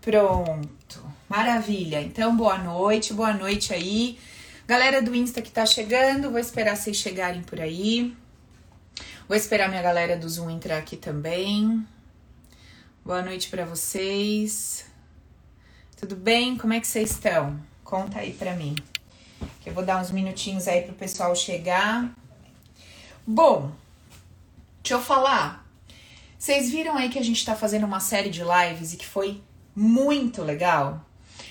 Pronto. Maravilha. Então, boa noite, boa noite aí. Galera do Insta que tá chegando, vou esperar vocês chegarem por aí. Vou esperar minha galera do Zoom entrar aqui também. Boa noite para vocês. Tudo bem? Como é que vocês estão? Conta aí pra mim. Que eu vou dar uns minutinhos aí pro pessoal chegar. Bom, deixa eu falar. Vocês viram aí que a gente tá fazendo uma série de lives e que foi muito legal?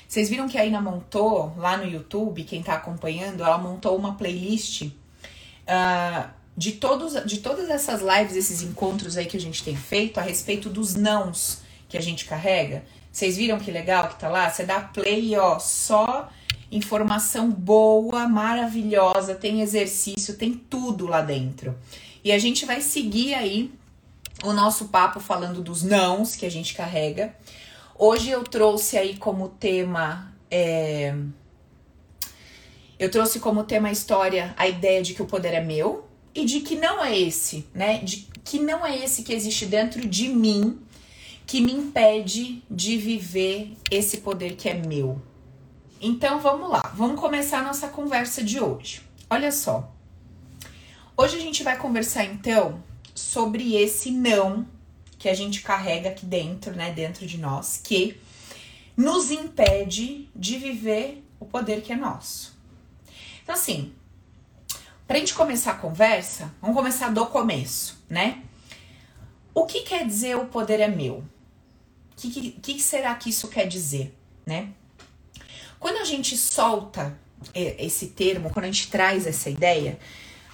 Vocês viram que a Ina montou lá no YouTube, quem tá acompanhando, ela montou uma playlist uh, de, todos, de todas essas lives, esses encontros aí que a gente tem feito a respeito dos nãos que a gente carrega. Vocês viram que legal que tá lá? Você dá play, ó, só informação boa, maravilhosa, tem exercício, tem tudo lá dentro. E a gente vai seguir aí o nosso papo falando dos nãos que a gente carrega. Hoje eu trouxe aí como tema. É... Eu trouxe como tema a história a ideia de que o poder é meu e de que não é esse, né? De que não é esse que existe dentro de mim que me impede de viver esse poder que é meu. Então vamos lá, vamos começar a nossa conversa de hoje. Olha só. Hoje a gente vai conversar então sobre esse não que a gente carrega aqui dentro, né, dentro de nós, que nos impede de viver o poder que é nosso. Então assim, pra gente começar a conversa, vamos começar do começo, né? O que quer dizer o poder é meu? O que, que, que será que isso quer dizer, né? Quando a gente solta esse termo, quando a gente traz essa ideia,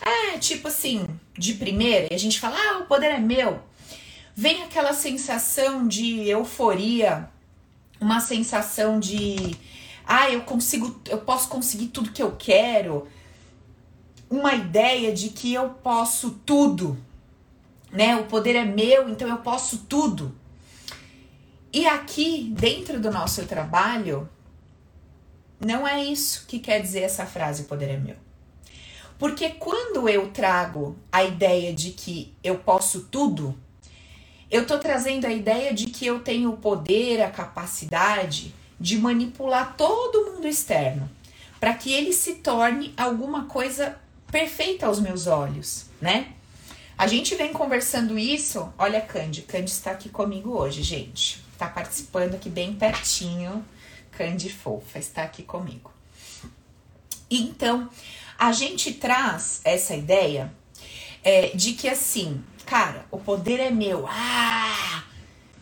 é tipo assim, de primeira, e a gente fala, ah, o poder é meu. Vem aquela sensação de euforia, uma sensação de, ah, eu consigo, eu posso conseguir tudo que eu quero, uma ideia de que eu posso tudo, né? O poder é meu, então eu posso tudo. E aqui, dentro do nosso trabalho, não é isso que quer dizer essa frase: poder é meu. Porque quando eu trago a ideia de que eu posso tudo, eu tô trazendo a ideia de que eu tenho o poder, a capacidade de manipular todo mundo externo para que ele se torne alguma coisa perfeita aos meus olhos, né? A gente vem conversando isso. Olha, Candy, Candy está aqui comigo hoje, gente. Tá participando aqui bem pertinho Candy fofa, está aqui comigo. Então, a gente traz essa ideia é, de que assim, cara, o poder é meu. Ah,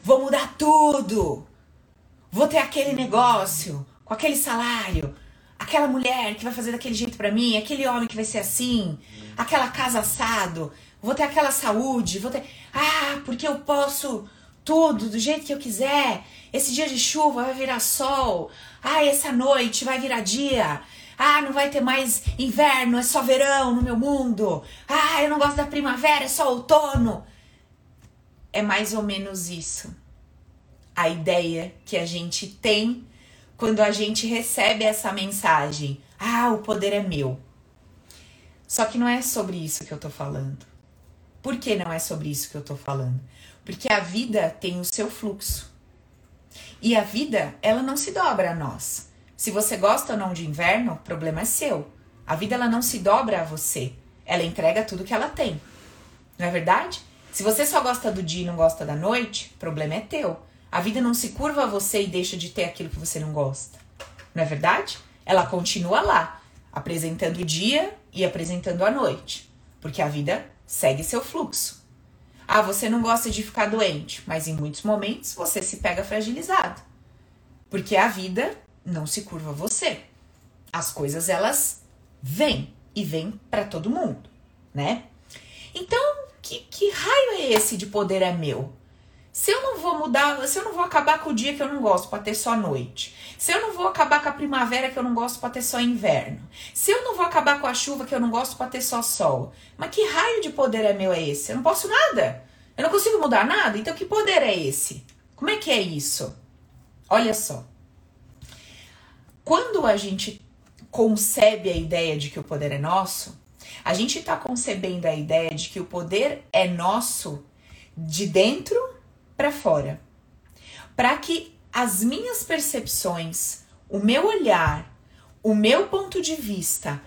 vou mudar tudo. Vou ter aquele negócio com aquele salário, aquela mulher que vai fazer daquele jeito para mim, aquele homem que vai ser assim, aquela casa assado, vou ter aquela saúde, vou ter, ah, porque eu posso tudo do jeito que eu quiser. Esse dia de chuva vai virar sol. Ah, essa noite vai virar dia. Ah, não vai ter mais inverno, é só verão no meu mundo. Ah, eu não gosto da primavera, é só outono. É mais ou menos isso. A ideia que a gente tem quando a gente recebe essa mensagem. Ah, o poder é meu. Só que não é sobre isso que eu tô falando. Por que não é sobre isso que eu tô falando? Porque a vida tem o seu fluxo. E a vida, ela não se dobra a nós. Se você gosta ou não de inverno, o problema é seu. A vida ela não se dobra a você. Ela entrega tudo que ela tem. Não é verdade? Se você só gosta do dia e não gosta da noite, o problema é teu. A vida não se curva a você e deixa de ter aquilo que você não gosta. Não é verdade? Ela continua lá, apresentando o dia e apresentando a noite. Porque a vida segue seu fluxo. Ah, você não gosta de ficar doente, mas em muitos momentos você se pega fragilizado. Porque a vida não se curva você. As coisas elas vêm e vêm para todo mundo, né? Então, que, que raio é esse de poder é meu? Se eu não vou mudar, se eu não vou acabar com o dia que eu não gosto para ter só noite, se eu não vou acabar com a primavera que eu não gosto para ter só inverno, se eu não vou acabar com a chuva que eu não gosto para ter só sol, mas que raio de poder é meu é esse? Eu não posso nada. Eu não consigo mudar nada. Então que poder é esse? Como é que é isso? Olha só. Quando a gente concebe a ideia de que o poder é nosso, a gente está concebendo a ideia de que o poder é nosso de dentro para fora. Para que as minhas percepções, o meu olhar, o meu ponto de vista,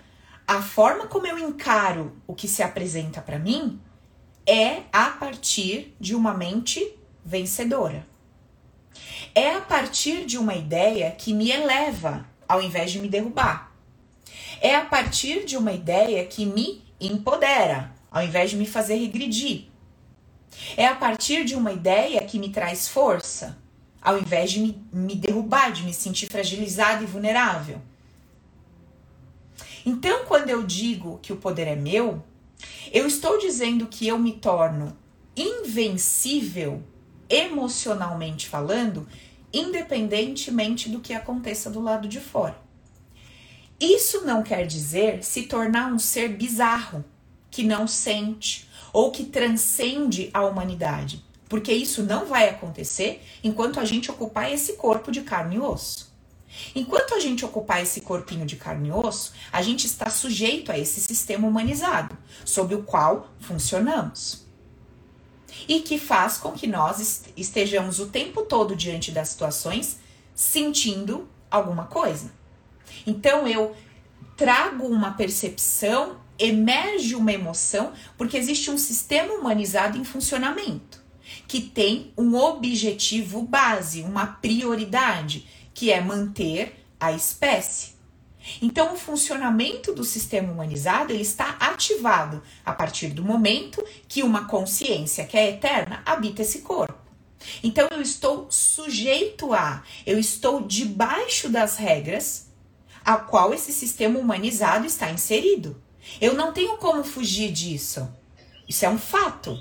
a forma como eu encaro o que se apresenta para mim é a partir de uma mente vencedora. É a partir de uma ideia que me eleva ao invés de me derrubar. É a partir de uma ideia que me empodera ao invés de me fazer regredir. É a partir de uma ideia que me traz força ao invés de me, me derrubar, de me sentir fragilizada e vulnerável. Então, quando eu digo que o poder é meu, eu estou dizendo que eu me torno invencível emocionalmente falando, independentemente do que aconteça do lado de fora. Isso não quer dizer se tornar um ser bizarro, que não sente ou que transcende a humanidade, porque isso não vai acontecer enquanto a gente ocupar esse corpo de carne e osso. Enquanto a gente ocupar esse corpinho de carne e osso, a gente está sujeito a esse sistema humanizado, sob o qual funcionamos e que faz com que nós estejamos o tempo todo diante das situações sentindo alguma coisa. Então eu trago uma percepção, emerge uma emoção, porque existe um sistema humanizado em funcionamento que tem um objetivo base, uma prioridade, que é manter a espécie. Então, o funcionamento do sistema humanizado ele está ativado a partir do momento que uma consciência que é eterna habita esse corpo. Então, eu estou sujeito a, eu estou debaixo das regras a qual esse sistema humanizado está inserido. Eu não tenho como fugir disso. Isso é um fato.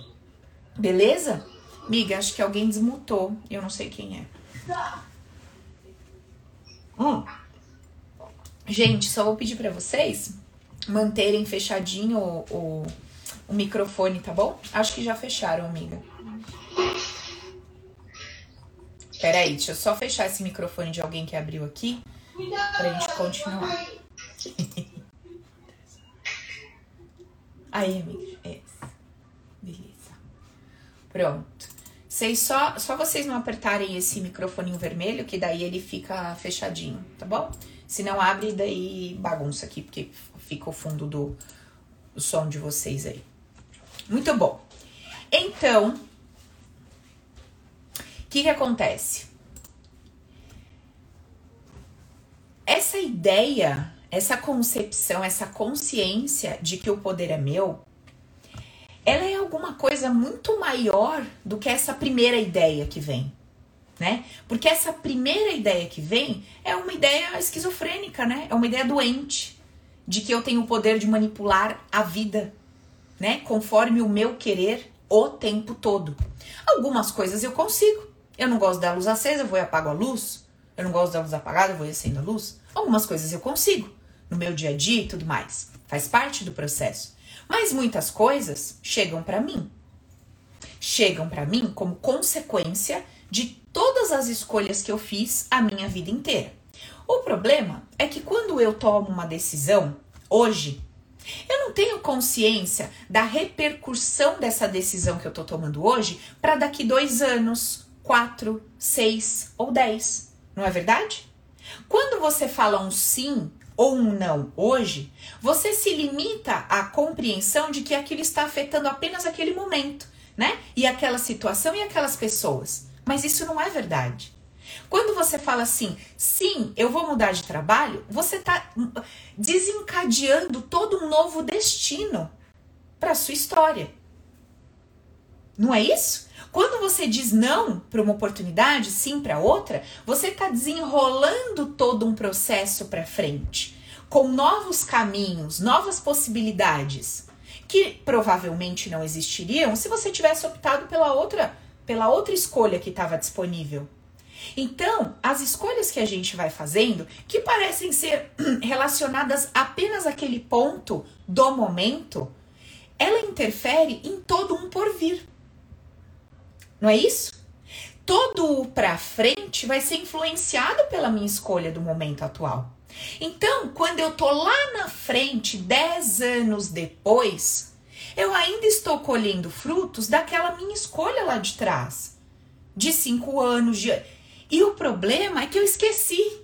Beleza? Miga, acho que alguém desmutou. Eu não sei quem é. Hum. Gente, só vou pedir para vocês manterem fechadinho o, o, o, microfone, tá bom? Acho que já fecharam, amiga. Peraí, deixa eu só fechar esse microfone de alguém que abriu aqui pra gente continuar. Aí, amiga. É. Beleza. Pronto. Vocês só, só vocês não apertarem esse microfone vermelho, que daí ele fica fechadinho, tá bom? Se não abre, daí bagunça aqui, porque fica o fundo do o som de vocês aí. Muito bom. Então, o que, que acontece? Essa ideia, essa concepção, essa consciência de que o poder é meu, ela é alguma coisa muito maior do que essa primeira ideia que vem né? Porque essa primeira ideia que vem é uma ideia esquizofrênica, né? É uma ideia doente de que eu tenho o poder de manipular a vida, né? Conforme o meu querer o tempo todo. Algumas coisas eu consigo. Eu não gosto da luz acesa, eu vou e apago a luz. Eu não gosto da luz apagada, eu vou e acendo a luz. Algumas coisas eu consigo no meu dia a dia e tudo mais. Faz parte do processo. Mas muitas coisas chegam para mim. Chegam para mim como consequência de todas as escolhas que eu fiz a minha vida inteira. O problema é que quando eu tomo uma decisão hoje, eu não tenho consciência da repercussão dessa decisão que eu tô tomando hoje para daqui dois anos, quatro, seis ou dez. Não é verdade? Quando você fala um sim ou um não hoje, você se limita à compreensão de que aquilo está afetando apenas aquele momento, né? E aquela situação e aquelas pessoas. Mas isso não é verdade. Quando você fala assim, sim, eu vou mudar de trabalho, você está desencadeando todo um novo destino para sua história. Não é isso? Quando você diz não para uma oportunidade, sim para outra, você está desenrolando todo um processo para frente, com novos caminhos, novas possibilidades, que provavelmente não existiriam se você tivesse optado pela outra pela outra escolha que estava disponível. Então, as escolhas que a gente vai fazendo, que parecem ser relacionadas apenas àquele ponto do momento, ela interfere em todo um porvir. Não é isso? Todo o para frente vai ser influenciado pela minha escolha do momento atual. Então, quando eu tô lá na frente, 10 anos depois, eu ainda estou colhendo frutos daquela minha escolha lá de trás. De cinco anos, de... E o problema é que eu esqueci.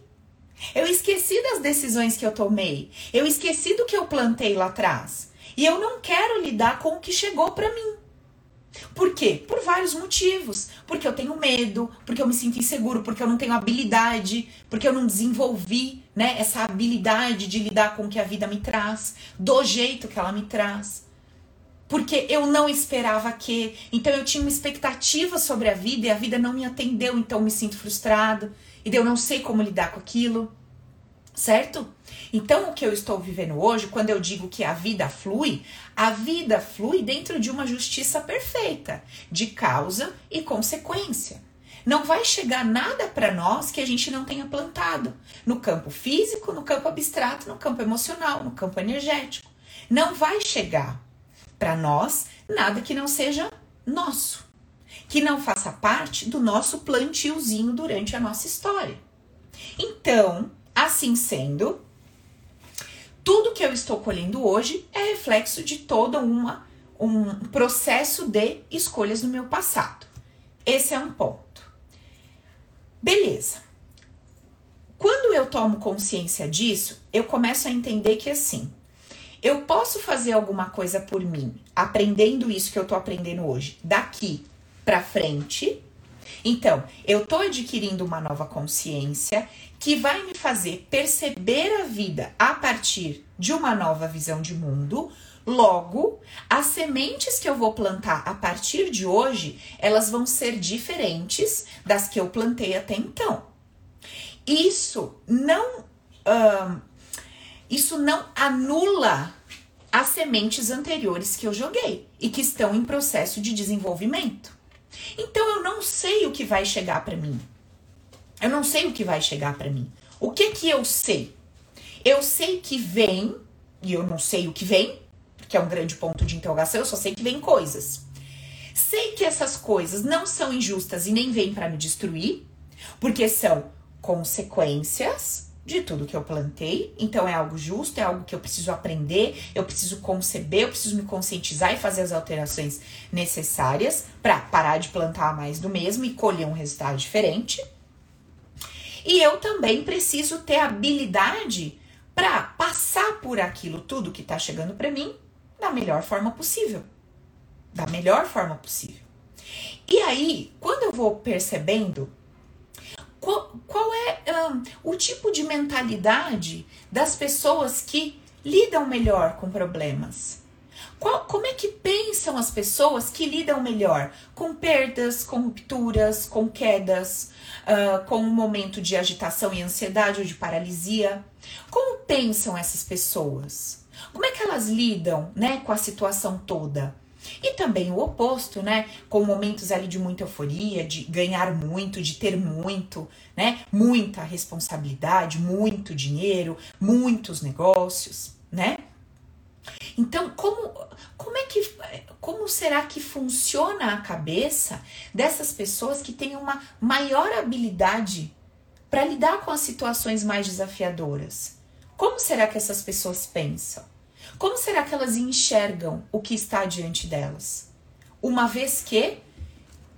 Eu esqueci das decisões que eu tomei. Eu esqueci do que eu plantei lá atrás. E eu não quero lidar com o que chegou para mim. Por quê? Por vários motivos. Porque eu tenho medo, porque eu me sinto inseguro, porque eu não tenho habilidade, porque eu não desenvolvi, né, essa habilidade de lidar com o que a vida me traz, do jeito que ela me traz. Porque eu não esperava que, então eu tinha uma expectativa sobre a vida e a vida não me atendeu, então me sinto frustrado e eu não sei como lidar com aquilo. Certo? Então, o que eu estou vivendo hoje, quando eu digo que a vida flui, a vida flui dentro de uma justiça perfeita, de causa e consequência. Não vai chegar nada para nós que a gente não tenha plantado, no campo físico, no campo abstrato, no campo emocional, no campo energético. Não vai chegar para nós nada que não seja nosso, que não faça parte do nosso plantiozinho durante a nossa história. Então, assim sendo, tudo que eu estou colhendo hoje é reflexo de toda uma um processo de escolhas no meu passado. Esse é um ponto. Beleza. Quando eu tomo consciência disso, eu começo a entender que assim, eu posso fazer alguma coisa por mim, aprendendo isso que eu tô aprendendo hoje, daqui para frente. Então, eu tô adquirindo uma nova consciência que vai me fazer perceber a vida a partir de uma nova visão de mundo. Logo, as sementes que eu vou plantar a partir de hoje, elas vão ser diferentes das que eu plantei até então. Isso não, isso não anula as sementes anteriores que eu joguei e que estão em processo de desenvolvimento. Então eu não sei o que vai chegar para mim. Eu não sei o que vai chegar para mim. O que que eu sei? Eu sei que vem, e eu não sei o que vem, que é um grande ponto de interrogação, eu só sei que vem coisas. Sei que essas coisas não são injustas e nem vêm para me destruir, porque são consequências de tudo que eu plantei. Então é algo justo, é algo que eu preciso aprender, eu preciso conceber, eu preciso me conscientizar e fazer as alterações necessárias para parar de plantar mais do mesmo e colher um resultado diferente. E eu também preciso ter habilidade para passar por aquilo tudo que está chegando para mim da melhor forma possível. Da melhor forma possível. E aí, quando eu vou percebendo qual, qual é o tipo de mentalidade das pessoas que lidam melhor com problemas? Qual, como é que pensam as pessoas que lidam melhor com perdas, com rupturas, com quedas, uh, com um momento de agitação e ansiedade ou de paralisia? Como pensam essas pessoas? Como é que elas lidam né, com a situação toda? E também o oposto, né? Com momentos ali de muita euforia, de ganhar muito, de ter muito, né? Muita responsabilidade, muito dinheiro, muitos negócios, né? Então, como, como é que como será que funciona a cabeça dessas pessoas que têm uma maior habilidade para lidar com as situações mais desafiadoras? Como será que essas pessoas pensam? Como será que elas enxergam o que está diante delas? Uma vez que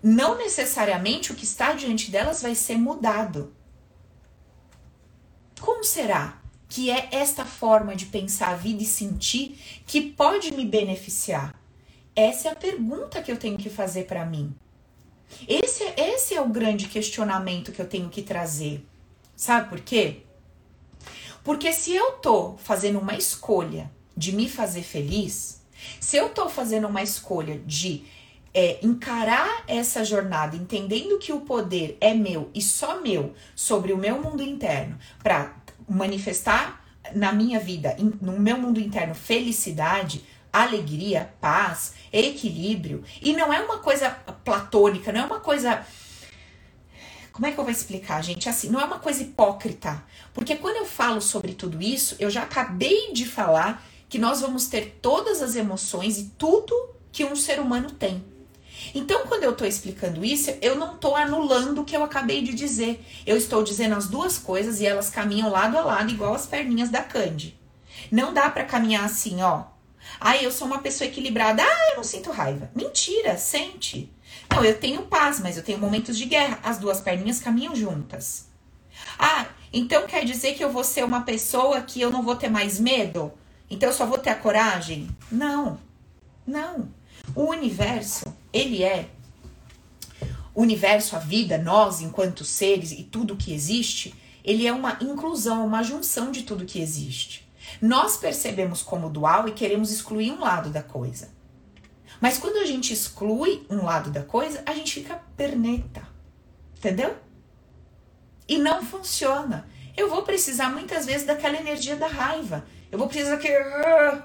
não necessariamente o que está diante delas vai ser mudado. Como será? que é esta forma de pensar a vida e sentir que pode me beneficiar? Essa é a pergunta que eu tenho que fazer para mim. Esse, esse é o grande questionamento que eu tenho que trazer. Sabe por quê? Porque se eu tô fazendo uma escolha de me fazer feliz, se eu tô fazendo uma escolha de é, encarar essa jornada entendendo que o poder é meu e só meu sobre o meu mundo interno para manifestar na minha vida, no meu mundo interno, felicidade, alegria, paz, equilíbrio. E não é uma coisa platônica, não é uma coisa. Como é que eu vou explicar, gente? Assim, não é uma coisa hipócrita. Porque quando eu falo sobre tudo isso, eu já acabei de falar que nós vamos ter todas as emoções e tudo que um ser humano tem. Então, quando eu estou explicando isso, eu não estou anulando o que eu acabei de dizer. Eu estou dizendo as duas coisas e elas caminham lado a lado, igual as perninhas da Candy. Não dá para caminhar assim, ó. Ah, eu sou uma pessoa equilibrada. Ah, eu não sinto raiva. Mentira, sente. Não, eu tenho paz, mas eu tenho momentos de guerra. As duas perninhas caminham juntas. Ah, então quer dizer que eu vou ser uma pessoa que eu não vou ter mais medo? Então eu só vou ter a coragem? Não. Não. O universo, ele é o universo, a vida, nós enquanto seres e tudo que existe, ele é uma inclusão, uma junção de tudo que existe. Nós percebemos como dual e queremos excluir um lado da coisa. Mas quando a gente exclui um lado da coisa, a gente fica perneta. Entendeu? E não funciona. Eu vou precisar muitas vezes daquela energia da raiva. Eu vou precisar que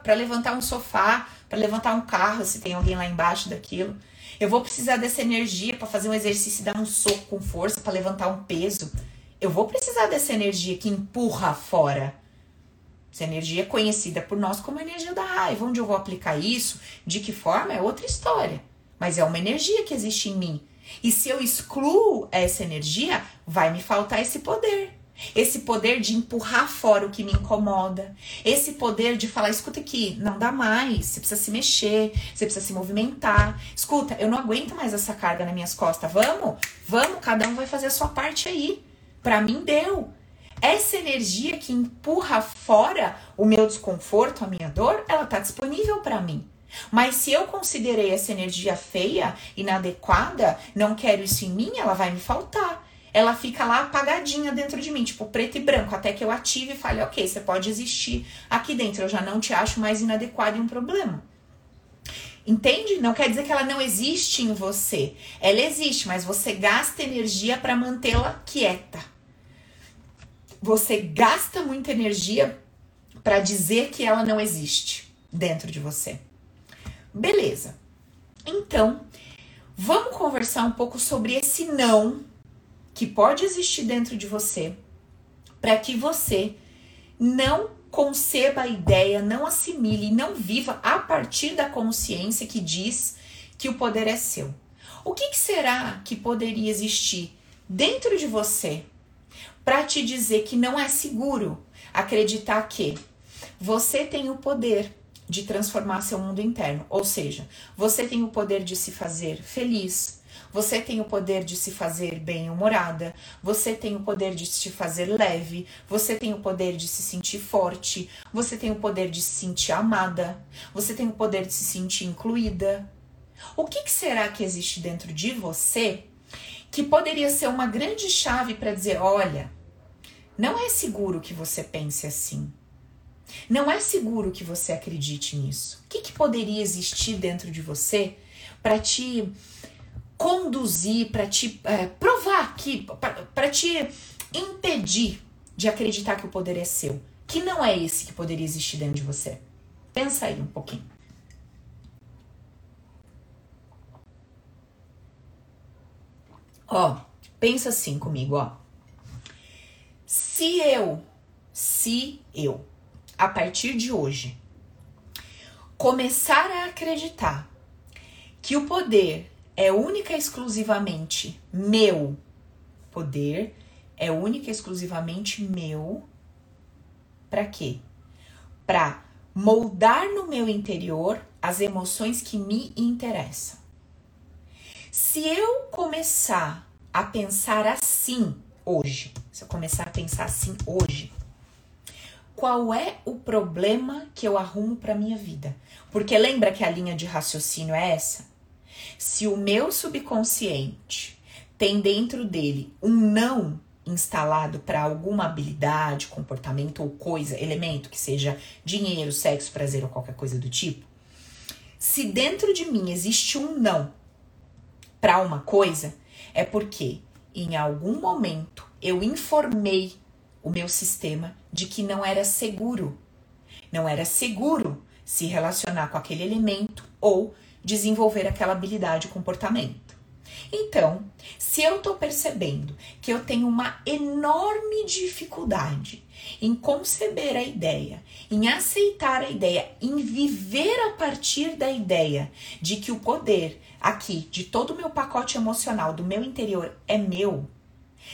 para levantar um sofá, para levantar um carro, se tem alguém lá embaixo daquilo. Eu vou precisar dessa energia para fazer um exercício e dar um soco com força para levantar um peso. Eu vou precisar dessa energia que empurra fora. Essa energia é conhecida por nós como energia da raiva. Onde eu vou aplicar isso, de que forma, é outra história. Mas é uma energia que existe em mim. E se eu excluo essa energia, vai me faltar esse poder. Esse poder de empurrar fora o que me incomoda. Esse poder de falar: escuta aqui, não dá mais. Você precisa se mexer, você precisa se movimentar. Escuta, eu não aguento mais essa carga nas minhas costas. Vamos? Vamos, cada um vai fazer a sua parte aí. Para mim deu. Essa energia que empurra fora o meu desconforto, a minha dor, ela tá disponível para mim. Mas se eu considerei essa energia feia, inadequada, não quero isso em mim, ela vai me faltar ela fica lá apagadinha dentro de mim, tipo preto e branco, até que eu ative e fale, ok, você pode existir aqui dentro, eu já não te acho mais inadequado e um problema. Entende? Não quer dizer que ela não existe em você. Ela existe, mas você gasta energia para mantê-la quieta. Você gasta muita energia para dizer que ela não existe dentro de você. Beleza. Então, vamos conversar um pouco sobre esse não que pode existir dentro de você para que você não conceba a ideia, não assimile, não viva a partir da consciência que diz que o poder é seu. O que, que será que poderia existir dentro de você para te dizer que não é seguro acreditar que você tem o poder de transformar seu mundo interno, ou seja, você tem o poder de se fazer feliz, você tem o poder de se fazer bem-humorada, você tem o poder de se fazer leve, você tem o poder de se sentir forte, você tem o poder de se sentir amada, você tem o poder de se sentir incluída. O que, que será que existe dentro de você que poderia ser uma grande chave para dizer: olha, não é seguro que você pense assim. Não é seguro que você acredite nisso. O que, que poderia existir dentro de você para te conduzir, para te é, provar que, para te impedir de acreditar que o poder é seu, que não é esse que poderia existir dentro de você. Pensa aí um pouquinho. Ó, pensa assim comigo, ó. Se eu, se eu, a partir de hoje, começar a acreditar que o poder é única e exclusivamente meu poder, é única e exclusivamente meu. Para quê? Para moldar no meu interior as emoções que me interessam. Se eu começar a pensar assim hoje, se eu começar a pensar assim hoje, qual é o problema que eu arrumo para minha vida? Porque lembra que a linha de raciocínio é essa? Se o meu subconsciente tem dentro dele um não instalado para alguma habilidade, comportamento ou coisa, elemento que seja dinheiro, sexo, prazer ou qualquer coisa do tipo, se dentro de mim existe um não para uma coisa, é porque em algum momento eu informei o meu sistema de que não era seguro. Não era seguro se relacionar com aquele elemento ou desenvolver aquela habilidade e comportamento. Então, se eu estou percebendo que eu tenho uma enorme dificuldade em conceber a ideia, em aceitar a ideia, em viver a partir da ideia de que o poder aqui, de todo o meu pacote emocional, do meu interior, é meu,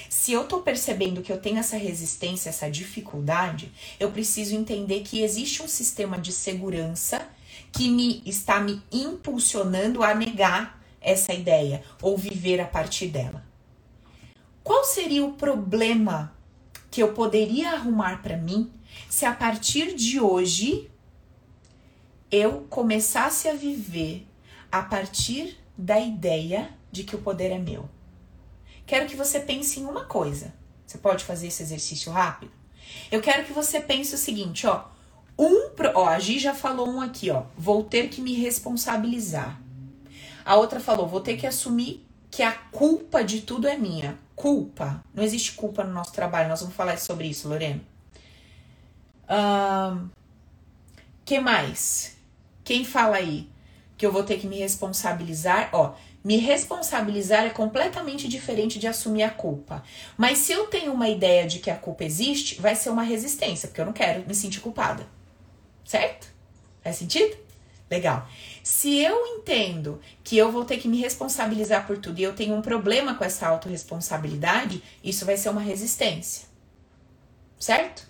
se eu estou percebendo que eu tenho essa resistência, essa dificuldade, eu preciso entender que existe um sistema de segurança que me está me impulsionando a negar essa ideia ou viver a partir dela. Qual seria o problema que eu poderia arrumar para mim se a partir de hoje eu começasse a viver a partir da ideia de que o poder é meu? Quero que você pense em uma coisa. Você pode fazer esse exercício rápido? Eu quero que você pense o seguinte, ó. Um, ó, a Gi já falou um aqui, ó. Vou ter que me responsabilizar. A outra falou, vou ter que assumir que a culpa de tudo é minha. Culpa. Não existe culpa no nosso trabalho. Nós vamos falar sobre isso, Lorena. Um, que mais? Quem fala aí que eu vou ter que me responsabilizar? Ó, me responsabilizar é completamente diferente de assumir a culpa. Mas se eu tenho uma ideia de que a culpa existe, vai ser uma resistência, porque eu não quero me sentir culpada. Certo? Faz sentido? Legal. Se eu entendo que eu vou ter que me responsabilizar por tudo e eu tenho um problema com essa autorresponsabilidade, isso vai ser uma resistência. Certo?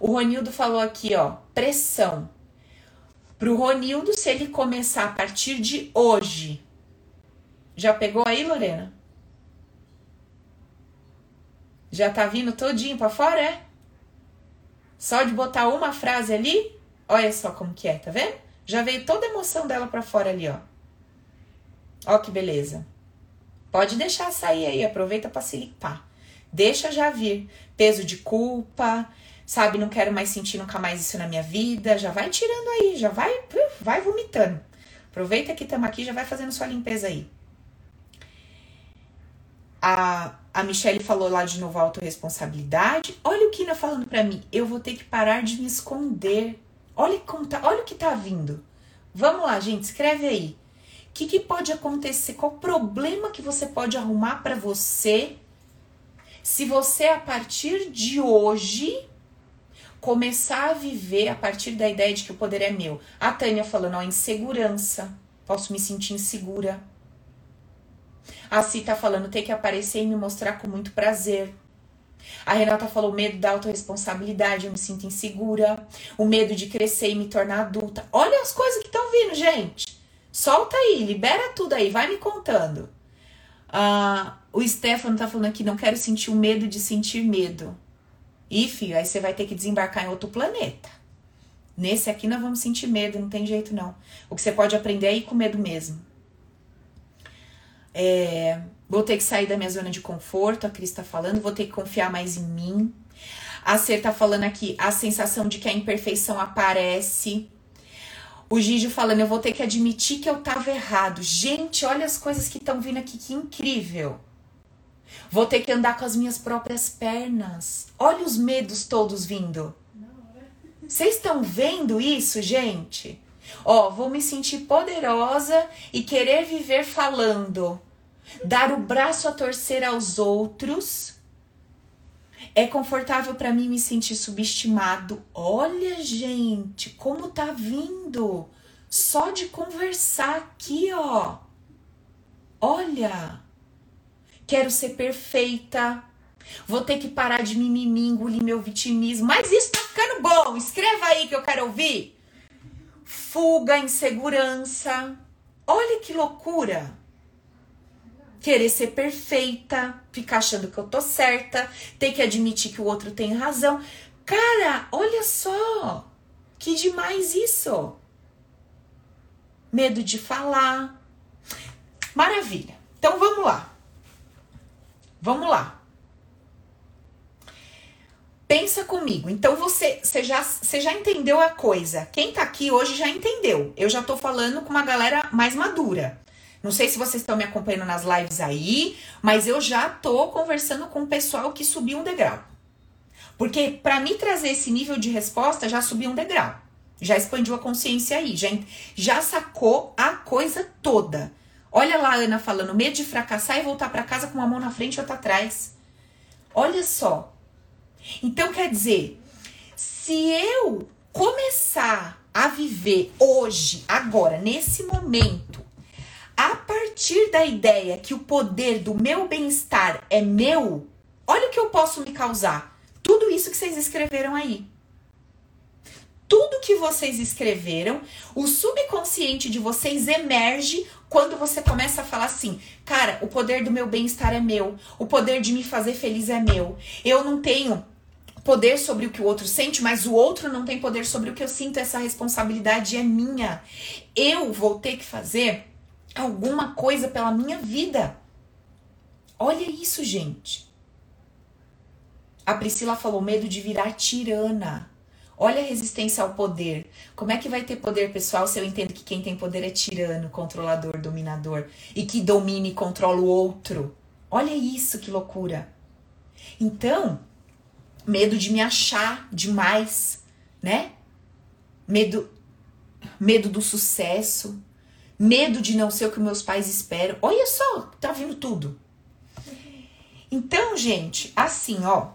O Ronildo falou aqui, ó, pressão. Pro Ronildo, se ele começar a partir de hoje já pegou aí, Lorena? Já tá vindo todinho pra fora, é? Só de botar uma frase ali, olha só como que é, tá vendo? Já veio toda a emoção dela pra fora ali, ó. Ó que beleza. Pode deixar sair aí, aproveita pra se limpar. Deixa já vir. Peso de culpa, sabe? Não quero mais sentir nunca mais isso na minha vida. Já vai tirando aí, já vai, vai vomitando. Aproveita que estamos aqui, já vai fazendo sua limpeza aí. A, a Michelle falou lá de novo a autorresponsabilidade. Olha o Kina falando para mim. Eu vou ter que parar de me esconder. Olha, como tá, olha o que tá vindo. Vamos lá, gente, escreve aí. O que, que pode acontecer? Qual o problema que você pode arrumar para você se você, a partir de hoje, começar a viver a partir da ideia de que o poder é meu? A Tânia falando, ó, insegurança. Posso me sentir insegura a Si tá falando ter que aparecer e me mostrar com muito prazer. A Renata falou medo da autorresponsabilidade, eu me sinto insegura. O medo de crescer e me tornar adulta. Olha as coisas que estão vindo, gente. Solta aí, libera tudo aí, vai me contando. Ah, o Stefano tá falando aqui, não quero sentir o medo de sentir medo. E, filho, aí você vai ter que desembarcar em outro planeta. Nesse aqui nós vamos sentir medo, não tem jeito não. O que você pode aprender é ir com medo mesmo. É, vou ter que sair da minha zona de conforto, a Cris tá falando, vou ter que confiar mais em mim. A Ser tá falando aqui, a sensação de que a imperfeição aparece. O Gigi falando, eu vou ter que admitir que eu tava errado. Gente, olha as coisas que estão vindo aqui, que incrível. Vou ter que andar com as minhas próprias pernas. Olha os medos todos vindo. Vocês estão vendo isso, gente? Ó, vou me sentir poderosa e querer viver falando. Dar o braço a torcer aos outros. É confortável para mim me sentir subestimado. Olha, gente, como tá vindo. Só de conversar aqui, ó. Olha. Quero ser perfeita. Vou ter que parar de mimimi, engolir meu vitimismo. Mas isso tá ficando bom. Escreva aí que eu quero ouvir fuga, insegurança. Olha que loucura! Querer ser perfeita, ficar achando que eu tô certa, ter que admitir que o outro tem razão. Cara, olha só! Que demais isso! Medo de falar. Maravilha. Então vamos lá. Vamos lá. Pensa comigo. Então você, você, já, você já entendeu a coisa. Quem tá aqui hoje já entendeu. Eu já tô falando com uma galera mais madura. Não sei se vocês estão me acompanhando nas lives aí, mas eu já tô conversando com o pessoal que subiu um degrau. Porque para mim trazer esse nível de resposta já subiu um degrau. Já expandiu a consciência aí, já, já sacou a coisa toda. Olha lá a Ana falando, medo de fracassar e voltar para casa com uma mão na frente e outra atrás. Olha só, então, quer dizer, se eu começar a viver hoje, agora, nesse momento, a partir da ideia que o poder do meu bem-estar é meu, olha o que eu posso me causar. Tudo isso que vocês escreveram aí. tudo que vocês escreveram, o subconsciente de vocês emerge quando você começa a falar assim: cara, o poder do meu bem-estar é meu, o poder de me fazer feliz é meu. Eu não tenho poder sobre o que o outro sente, mas o outro não tem poder sobre o que eu sinto, essa responsabilidade é minha. Eu vou ter que fazer alguma coisa pela minha vida. Olha isso, gente. A Priscila falou medo de virar tirana. Olha a resistência ao poder. Como é que vai ter poder pessoal se eu entendo que quem tem poder é tirano, controlador, dominador e que domina e controla o outro? Olha isso, que loucura. Então, medo de me achar demais, né? Medo medo do sucesso, medo de não ser o que meus pais esperam. Olha só, tá vindo tudo. Então, gente, assim, ó,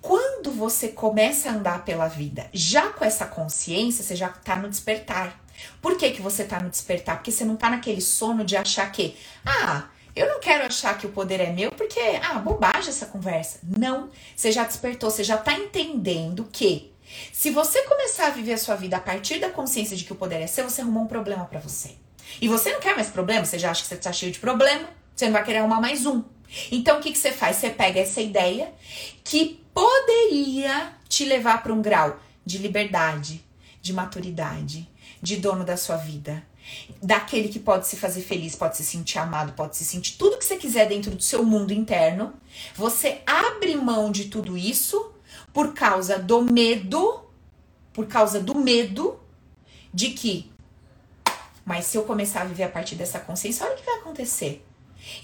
quando você começa a andar pela vida já com essa consciência, você já tá no despertar. Por que, que você tá no despertar? Porque você não tá naquele sono de achar que, ah, eu não quero achar que o poder é meu porque, ah, bobagem essa conversa. Não, você já despertou, você já tá entendendo que se você começar a viver a sua vida a partir da consciência de que o poder é seu, você arrumou um problema para você. E você não quer mais problema, você já acha que você tá cheio de problema, você não vai querer arrumar mais um. Então o que, que você faz? Você pega essa ideia que poderia te levar para um grau de liberdade, de maturidade, de dono da sua vida, daquele que pode se fazer feliz, pode se sentir amado, pode se sentir tudo que você quiser dentro do seu mundo interno. Você abre mão de tudo isso por causa do medo, por causa do medo de que, mas se eu começar a viver a partir dessa consciência, olha o que vai acontecer.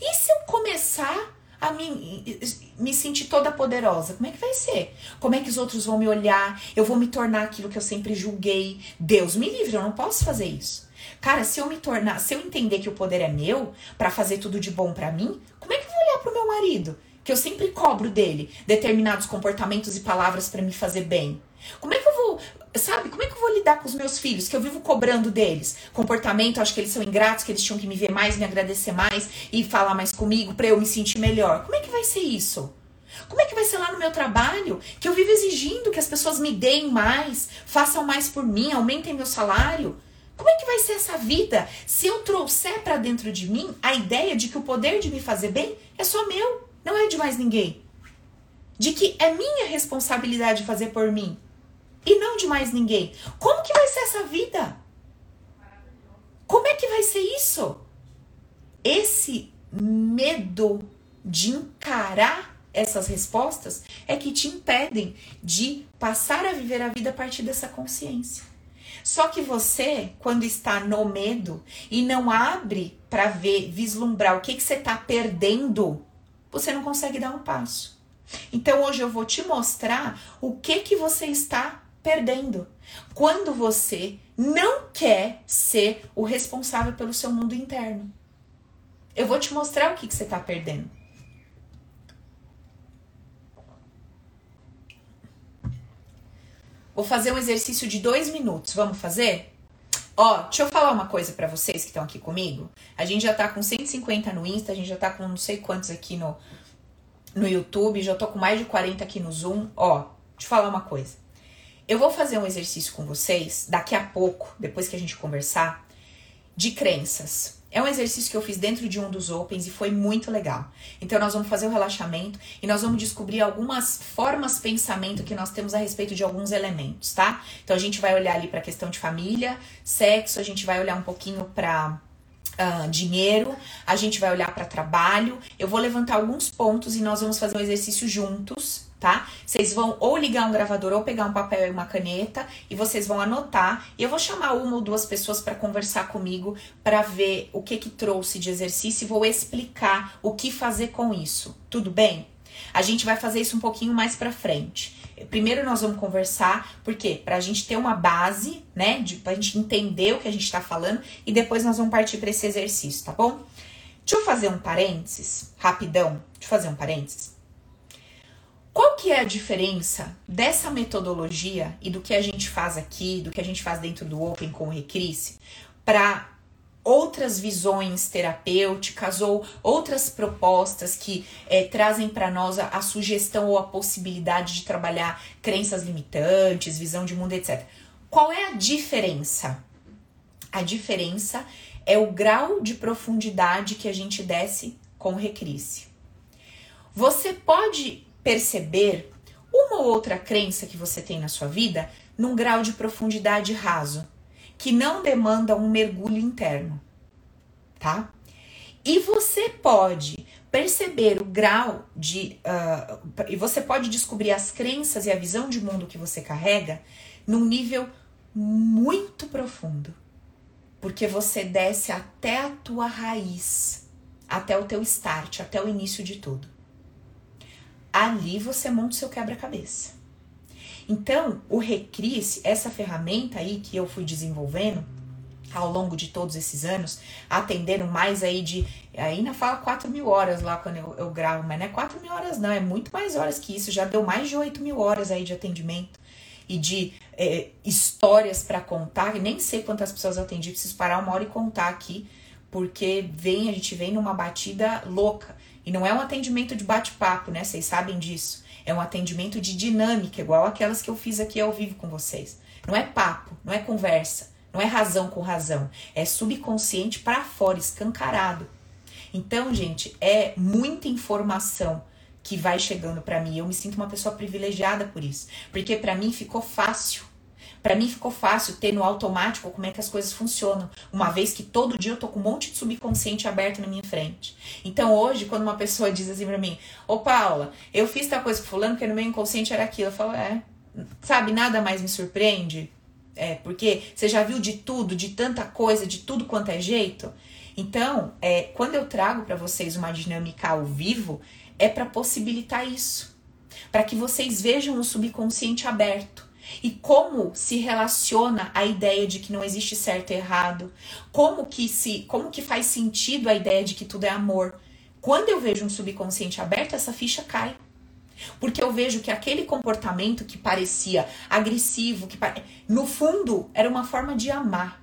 E se eu começar a me, me sentir toda poderosa? Como é que vai ser? Como é que os outros vão me olhar? Eu vou me tornar aquilo que eu sempre julguei. Deus me livre, eu não posso fazer isso. Cara, se eu me tornar, se eu entender que o poder é meu para fazer tudo de bom para mim, como é que eu vou olhar pro meu marido? Que eu sempre cobro dele determinados comportamentos e palavras para me fazer bem. Como é que eu vou, sabe, como é que eu vou lidar com os meus filhos, que eu vivo cobrando deles? Comportamento, acho que eles são ingratos, que eles tinham que me ver mais, me agradecer mais e falar mais comigo para eu me sentir melhor. Como é que vai ser isso? Como é que vai ser lá no meu trabalho? Que eu vivo exigindo que as pessoas me deem mais, façam mais por mim, aumentem meu salário. Como é que vai ser essa vida se eu trouxer para dentro de mim a ideia de que o poder de me fazer bem é só meu, não é de mais ninguém? De que é minha responsabilidade fazer por mim e não de mais ninguém. Como que vai ser essa vida? Como é que vai ser isso? Esse medo de encarar essas respostas é que te impedem de passar a viver a vida a partir dessa consciência. Só que você, quando está no medo e não abre para ver, vislumbrar o que, que você está perdendo, você não consegue dar um passo. Então hoje eu vou te mostrar o que que você está perdendo quando você não quer ser o responsável pelo seu mundo interno. Eu vou te mostrar o que, que você está perdendo. Vou fazer um exercício de dois minutos. Vamos fazer? Ó, deixa eu falar uma coisa para vocês que estão aqui comigo. A gente já tá com 150 no Insta, a gente já tá com não sei quantos aqui no, no YouTube, já tô com mais de 40 aqui no Zoom. Ó, deixa eu falar uma coisa. Eu vou fazer um exercício com vocês daqui a pouco, depois que a gente conversar, de crenças. É um exercício que eu fiz dentro de um dos Opens e foi muito legal. Então, nós vamos fazer o relaxamento e nós vamos descobrir algumas formas de pensamento que nós temos a respeito de alguns elementos, tá? Então, a gente vai olhar ali para a questão de família, sexo, a gente vai olhar um pouquinho para Uh, dinheiro, a gente vai olhar para trabalho. Eu vou levantar alguns pontos e nós vamos fazer um exercício juntos, tá? Vocês vão ou ligar um gravador ou pegar um papel e uma caneta e vocês vão anotar. E eu vou chamar uma ou duas pessoas para conversar comigo para ver o que que trouxe de exercício e vou explicar o que fazer com isso. Tudo bem? A gente vai fazer isso um pouquinho mais para frente. Primeiro nós vamos conversar, porque para a gente ter uma base, né, de, pra gente entender o que a gente está falando e depois nós vamos partir para esse exercício, tá bom? Deixa eu fazer um parênteses, rapidão. Deixa eu fazer um parênteses. Qual que é a diferença dessa metodologia e do que a gente faz aqui, do que a gente faz dentro do Open com o Recrisse, para outras visões terapêuticas ou outras propostas que é, trazem para nós a, a, sugestão ou a possibilidade de trabalhar crenças limitantes, visão de mundo, etc. Qual é a diferença? A diferença é o grau de profundidade que a gente desce com recrisse. Você pode perceber uma ou outra crença que você tem na sua vida num grau de profundidade raso, que não demanda um mergulho interno, tá? E você pode perceber o grau de. Uh, e você pode descobrir as crenças e a visão de mundo que você carrega num nível muito profundo. Porque você desce até a tua raiz, até o teu start, até o início de tudo. Ali você monta o seu quebra-cabeça. Então, o Recris, essa ferramenta aí que eu fui desenvolvendo ao longo de todos esses anos, atendendo mais aí de. Ainda fala 4 mil horas lá quando eu, eu gravo, mas não é 4 mil horas, não, é muito mais horas que isso. Já deu mais de 8 mil horas aí de atendimento e de é, histórias para contar. Nem sei quantas pessoas eu atendi, preciso parar uma hora e contar aqui, porque vem, a gente vem numa batida louca. E não é um atendimento de bate-papo, né? Vocês sabem disso. É um atendimento de dinâmica, igual aquelas que eu fiz aqui ao vivo com vocês. Não é papo, não é conversa, não é razão com razão. É subconsciente para fora, escancarado. Então, gente, é muita informação que vai chegando para mim. Eu me sinto uma pessoa privilegiada por isso, porque para mim ficou fácil. Para mim ficou fácil ter no automático como é que as coisas funcionam, uma vez que todo dia eu tô com um monte de subconsciente aberto na minha frente. Então hoje, quando uma pessoa diz assim para mim: "Ô Paula, eu fiz tal coisa com fulano porque no meu inconsciente era aquilo", eu falo: "É, sabe, nada mais me surpreende". É, porque você já viu de tudo, de tanta coisa, de tudo quanto é jeito. Então, é, quando eu trago para vocês uma dinâmica ao vivo, é para possibilitar isso, para que vocês vejam o subconsciente aberto e como se relaciona a ideia de que não existe certo e errado, como que se, como que faz sentido a ideia de que tudo é amor. Quando eu vejo um subconsciente aberto, essa ficha cai. Porque eu vejo que aquele comportamento que parecia agressivo, que no fundo era uma forma de amar.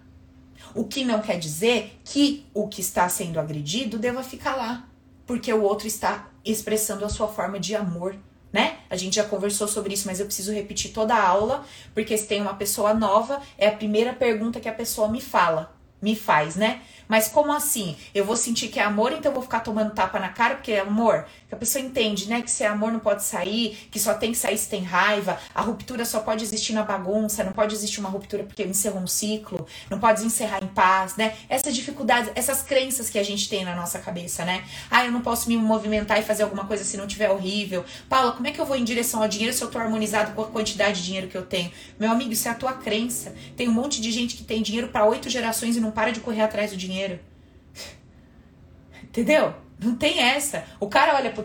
O que não quer dizer que o que está sendo agredido deva ficar lá, porque o outro está expressando a sua forma de amor, né? A gente já conversou sobre isso, mas eu preciso repetir toda a aula, porque se tem uma pessoa nova, é a primeira pergunta que a pessoa me fala, me faz, né? Mas como assim? Eu vou sentir que é amor, então eu vou ficar tomando tapa na cara porque é amor? Que a pessoa entende, né? Que se é amor não pode sair, que só tem que sair se tem raiva, a ruptura só pode existir na bagunça, não pode existir uma ruptura porque encerrou um ciclo, não pode encerrar em paz, né? Essas dificuldades, essas crenças que a gente tem na nossa cabeça, né? Ah, eu não posso me movimentar e fazer alguma coisa se não tiver horrível. Paula, como é que eu vou em direção ao dinheiro se eu tô harmonizado com a quantidade de dinheiro que eu tenho? Meu amigo, isso é a tua crença. Tem um monte de gente que tem dinheiro para oito gerações e não para de correr atrás do dinheiro. Entendeu? Não tem essa. O cara olha pro